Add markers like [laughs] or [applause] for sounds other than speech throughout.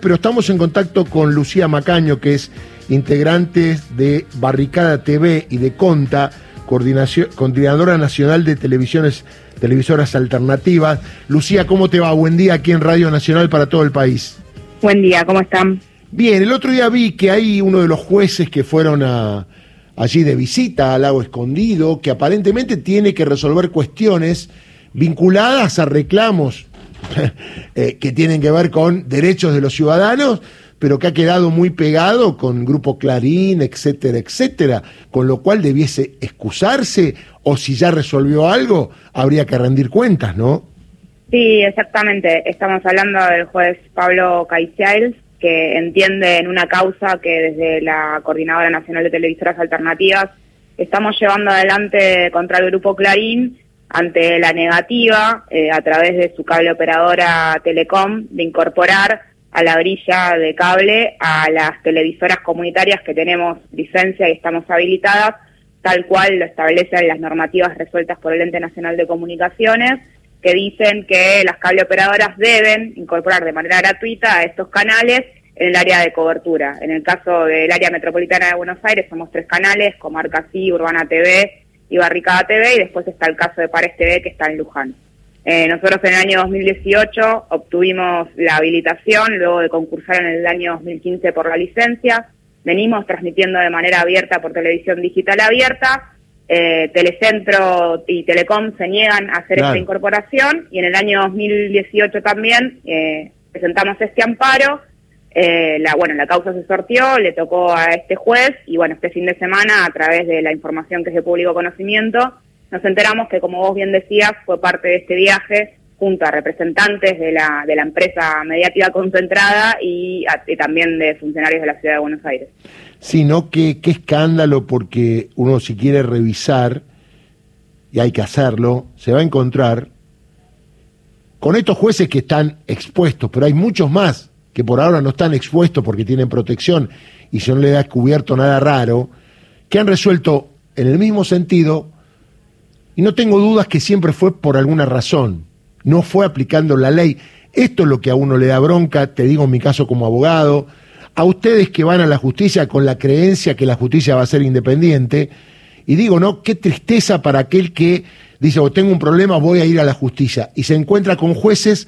Pero estamos en contacto con Lucía Macaño, que es integrante de Barricada TV y de Conta, coordinadora nacional de televisiones, televisoras alternativas. Lucía, ¿cómo te va? Buen día aquí en Radio Nacional para todo el país. Buen día, ¿cómo están? Bien, el otro día vi que hay uno de los jueces que fueron a, allí de visita al lago escondido, que aparentemente tiene que resolver cuestiones vinculadas a reclamos [laughs] Eh, que tienen que ver con derechos de los ciudadanos, pero que ha quedado muy pegado con Grupo Clarín, etcétera, etcétera, con lo cual debiese excusarse o si ya resolvió algo, habría que rendir cuentas, ¿no? Sí, exactamente. Estamos hablando del juez Pablo Caiciales, que entiende en una causa que desde la Coordinadora Nacional de Televisoras Alternativas estamos llevando adelante contra el Grupo Clarín ante la negativa eh, a través de su cable operadora Telecom de incorporar a la brilla de cable a las televisoras comunitarias que tenemos licencia y estamos habilitadas, tal cual lo establecen las normativas resueltas por el Ente Nacional de Comunicaciones, que dicen que las cable operadoras deben incorporar de manera gratuita a estos canales en el área de cobertura. En el caso del área metropolitana de Buenos Aires somos tres canales, Comarca Sí, Urbana TV y Barricada TV, y después está el caso de Pares TV que está en Luján. Eh, nosotros en el año 2018 obtuvimos la habilitación, luego de concursar en el año 2015 por la licencia. Venimos transmitiendo de manera abierta por televisión digital abierta. Eh, Telecentro y Telecom se niegan a hacer esta incorporación y en el año 2018 también eh, presentamos este amparo eh, la, bueno, la causa se sortió, le tocó a este juez y bueno, este fin de semana, a través de la información que es de público conocimiento, nos enteramos que, como vos bien decías, fue parte de este viaje junto a representantes de la, de la empresa mediática concentrada y, también de funcionarios de la ciudad de Buenos Aires. Sí, ¿no? Qué, qué escándalo, porque uno si quiere revisar, y hay que hacerlo, se va a encontrar con estos jueces que están expuestos, pero hay muchos más que por ahora no están expuestos porque tienen protección y si no le da descubierto nada raro, que han resuelto en el mismo sentido, y no tengo dudas que siempre fue por alguna razón, no fue aplicando la ley. Esto es lo que a uno le da bronca, te digo en mi caso como abogado, a ustedes que van a la justicia con la creencia que la justicia va a ser independiente, y digo, ¿no? Qué tristeza para aquel que dice, oh, tengo un problema, voy a ir a la justicia, y se encuentra con jueces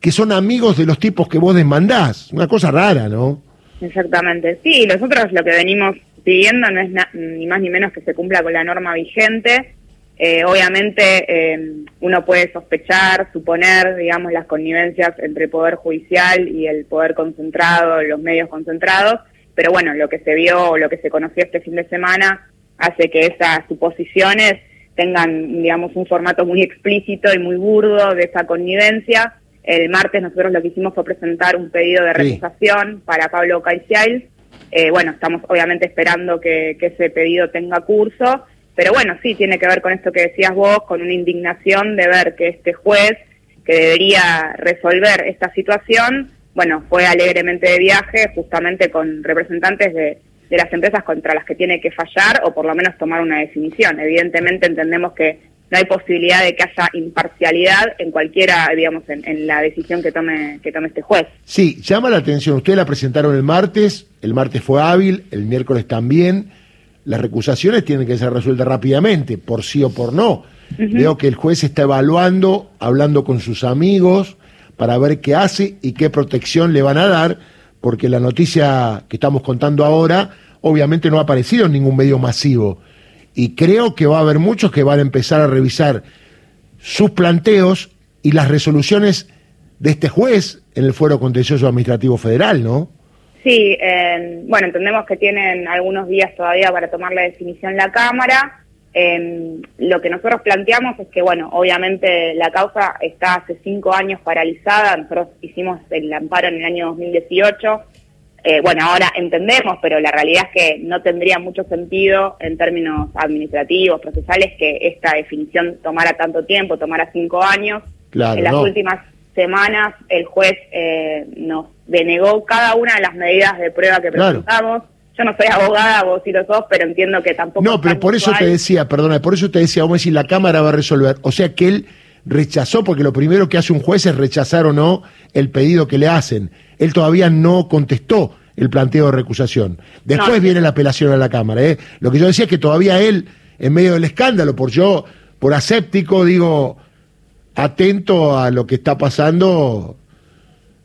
que son amigos de los tipos que vos desmandás. Una cosa rara, ¿no? Exactamente. Sí, nosotros lo que venimos pidiendo no es ni más ni menos que se cumpla con la norma vigente. Eh, obviamente eh, uno puede sospechar, suponer, digamos, las connivencias entre el Poder Judicial y el Poder Concentrado, los medios concentrados, pero bueno, lo que se vio, lo que se conoció este fin de semana, hace que esas suposiciones tengan, digamos, un formato muy explícito y muy burdo de esa connivencia el martes nosotros lo que hicimos fue presentar un pedido de recusación para Pablo Caicial. Eh, bueno, estamos obviamente esperando que, ese pedido tenga curso, pero bueno, sí, tiene que ver con esto que decías vos, con una indignación de ver que este juez que debería resolver esta situación, bueno, fue alegremente de viaje justamente con representantes de, de las empresas contra las que tiene que fallar o por lo menos tomar una definición. Evidentemente entendemos que no hay posibilidad de que haya imparcialidad en cualquiera, digamos, en, la decisión que tome, que tome este juez. Sí, llama la atención. Ustedes la presentaron el martes, el martes fue hábil, el miércoles también. Las recusaciones tienen que ser resueltas rápidamente, por sí o por no. Veo que el juez está evaluando, hablando con sus amigos para ver qué hace y qué protección le van a dar, porque la noticia que estamos contando ahora obviamente no ha aparecido en ningún medio masivo y creo que va a haber muchos que van a empezar a revisar sus planteos y las resoluciones de este juez en el Fuero Contencioso Administrativo Federal, ¿no? Sí, bueno, entendemos que tienen algunos días todavía para tomar la definición la Cámara. Em, lo que nosotros planteamos es que, bueno, obviamente la causa está hace cinco años paralizada. Nosotros hicimos el amparo en el año 2018 eh, bueno, ahora entendemos, pero la realidad es que no tendría mucho sentido en términos administrativos, procesales, que esta definición tomara tanto tiempo, tomara cinco años. en las últimas semanas el juez eh, nos denegó cada una de las medidas de prueba que presentamos. Yo no soy abogada, vos sí lo sos, pero entiendo que tampoco... No, pero por eso te decía, perdona, por eso te decía, vamos a decir, la Cámara va a resolver. O sea que él rechazó, porque lo primero que hace un juez es rechazar o no el pedido que le hacen. Él todavía no contestó el planteo de recusación. Después viene la apelación a la Cámara. ¿eh? Lo que yo decía es que todavía él, en medio del escándalo, por yo, por aséptico, digo, atento a lo que está pasando,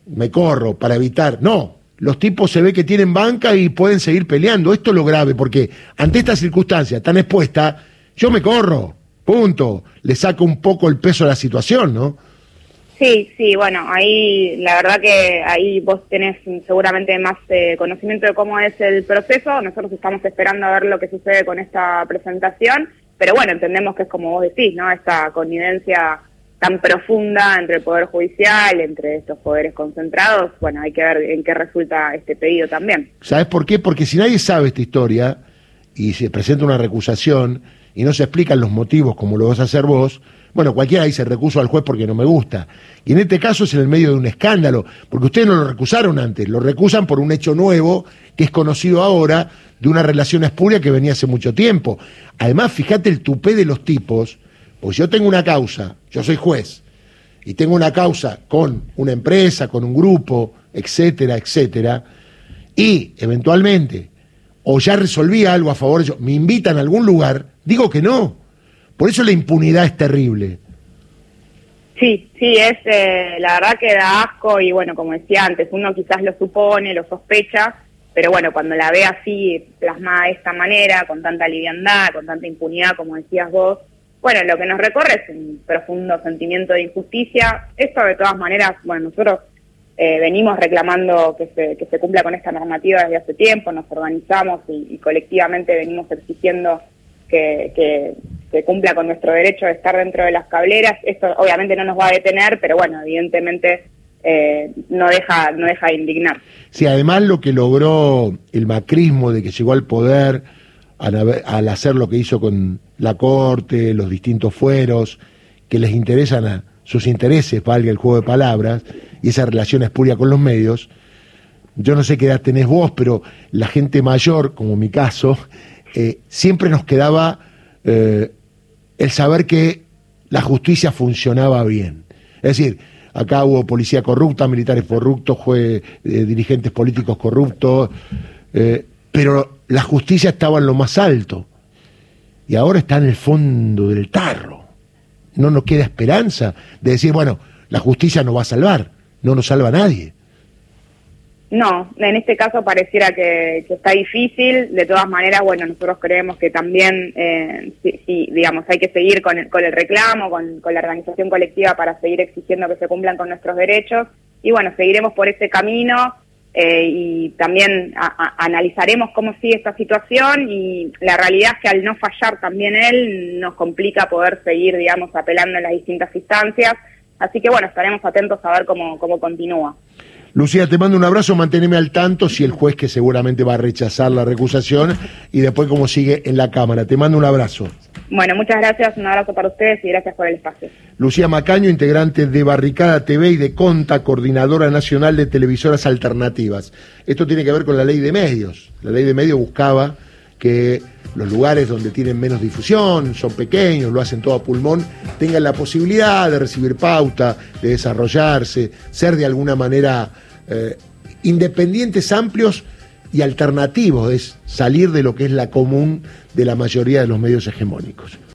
me corro para evitar. No, los tipos se ve que tienen banca y pueden seguir peleando. Esto es lo grave, porque ante esta circunstancia tan expuesta, yo me corro, punto. Le saco un poco el peso a la situación, ¿no? Sí, sí, bueno, ahí la verdad que ahí vos tenés seguramente más eh, conocimiento de cómo es el proceso. Nosotros estamos esperando a ver lo que sucede con esta presentación, pero bueno, entendemos que es como vos decís, ¿no? Esta connivencia tan profunda entre el Poder Judicial, entre estos poderes concentrados, bueno, hay que ver en qué resulta este pedido también. ¿Sabes por qué? Porque si nadie sabe esta historia y se presenta una recusación y no se explican los motivos como lo vas a hacer vos, bueno, cualquiera dice recuso al juez porque no me gusta. Y en este caso es en el medio de un escándalo, porque ustedes no lo recusaron antes, lo recusan por un hecho nuevo que es conocido ahora de una relación espuria que venía hace mucho tiempo. Además, fíjate el tupé de los tipos, pues yo tengo una causa, yo soy juez, y tengo una causa con una empresa, con un grupo, etcétera, etcétera, y eventualmente, o ya resolví algo a favor de ellos, me invitan a algún lugar, digo que no por eso la impunidad es terrible. Sí, sí, es eh, la verdad que da asco y bueno, como decía antes, uno quizás lo supone, lo sospecha, pero bueno, cuando la ve así plasmada de esta manera, con tanta liviandad, con tanta impunidad, como decías vos, bueno, lo que nos recorre es un profundo sentimiento de injusticia. Esto de todas maneras, bueno, nosotros eh, venimos reclamando que se, que se cumpla con esta normativa desde hace tiempo, nos organizamos y, colectivamente venimos exigiendo que, que, se cumpla con nuestro derecho de estar dentro de las cableras. Esto obviamente no nos va a detener, pero bueno, evidentemente eh, no deja no deja de indignar. Sí, además lo que logró el macrismo de que llegó al poder al, hacer lo que hizo con la corte, los distintos fueros, que les interesan a sus intereses, valga el juego de palabras, y esa relación espuria con los medios. Yo no sé qué edad tenés vos, pero la gente mayor, como mi caso, eh, siempre nos quedaba eh, el saber que la justicia funcionaba bien. Es decir, acá hubo policía corrupta, militares corruptos, eh, dirigentes políticos corruptos, pero la justicia estaba en lo más alto y ahora está en el fondo del tarro. No nos queda esperanza de decir, bueno, la justicia nos va a salvar, no nos salva nadie. No, en este caso pareciera que, está difícil. De todas maneras, bueno, nosotros creemos que también, eh, sí, digamos, hay que seguir con el, con el reclamo, con, la organización colectiva para seguir exigiendo que se cumplan con nuestros derechos. Y bueno, seguiremos por ese camino eh, y también analizaremos cómo sigue esta situación. Y la realidad es que al no fallar también él, nos complica poder seguir, digamos, apelando en las distintas instancias. Así que bueno, estaremos atentos a ver cómo, cómo continúa. Lucía, te mando un abrazo, manténme al tanto si el juez que seguramente va a rechazar la recusación y después cómo sigue en la Cámara. Te mando un abrazo. Bueno, muchas gracias, un abrazo para ustedes y gracias por el espacio. Lucía Macaño, integrante de Barricada TV y de Conta, coordinadora nacional de televisoras alternativas. Esto tiene que ver con la ley de medios. La ley de medios buscaba que los lugares donde tienen menos difusión, son pequeños, lo hacen todo a pulmón, tengan la posibilidad de recibir pauta, de desarrollarse, ser de alguna manera eh, independientes amplios y alternativos, es salir de lo que es la común de la mayoría de los medios hegemónicos.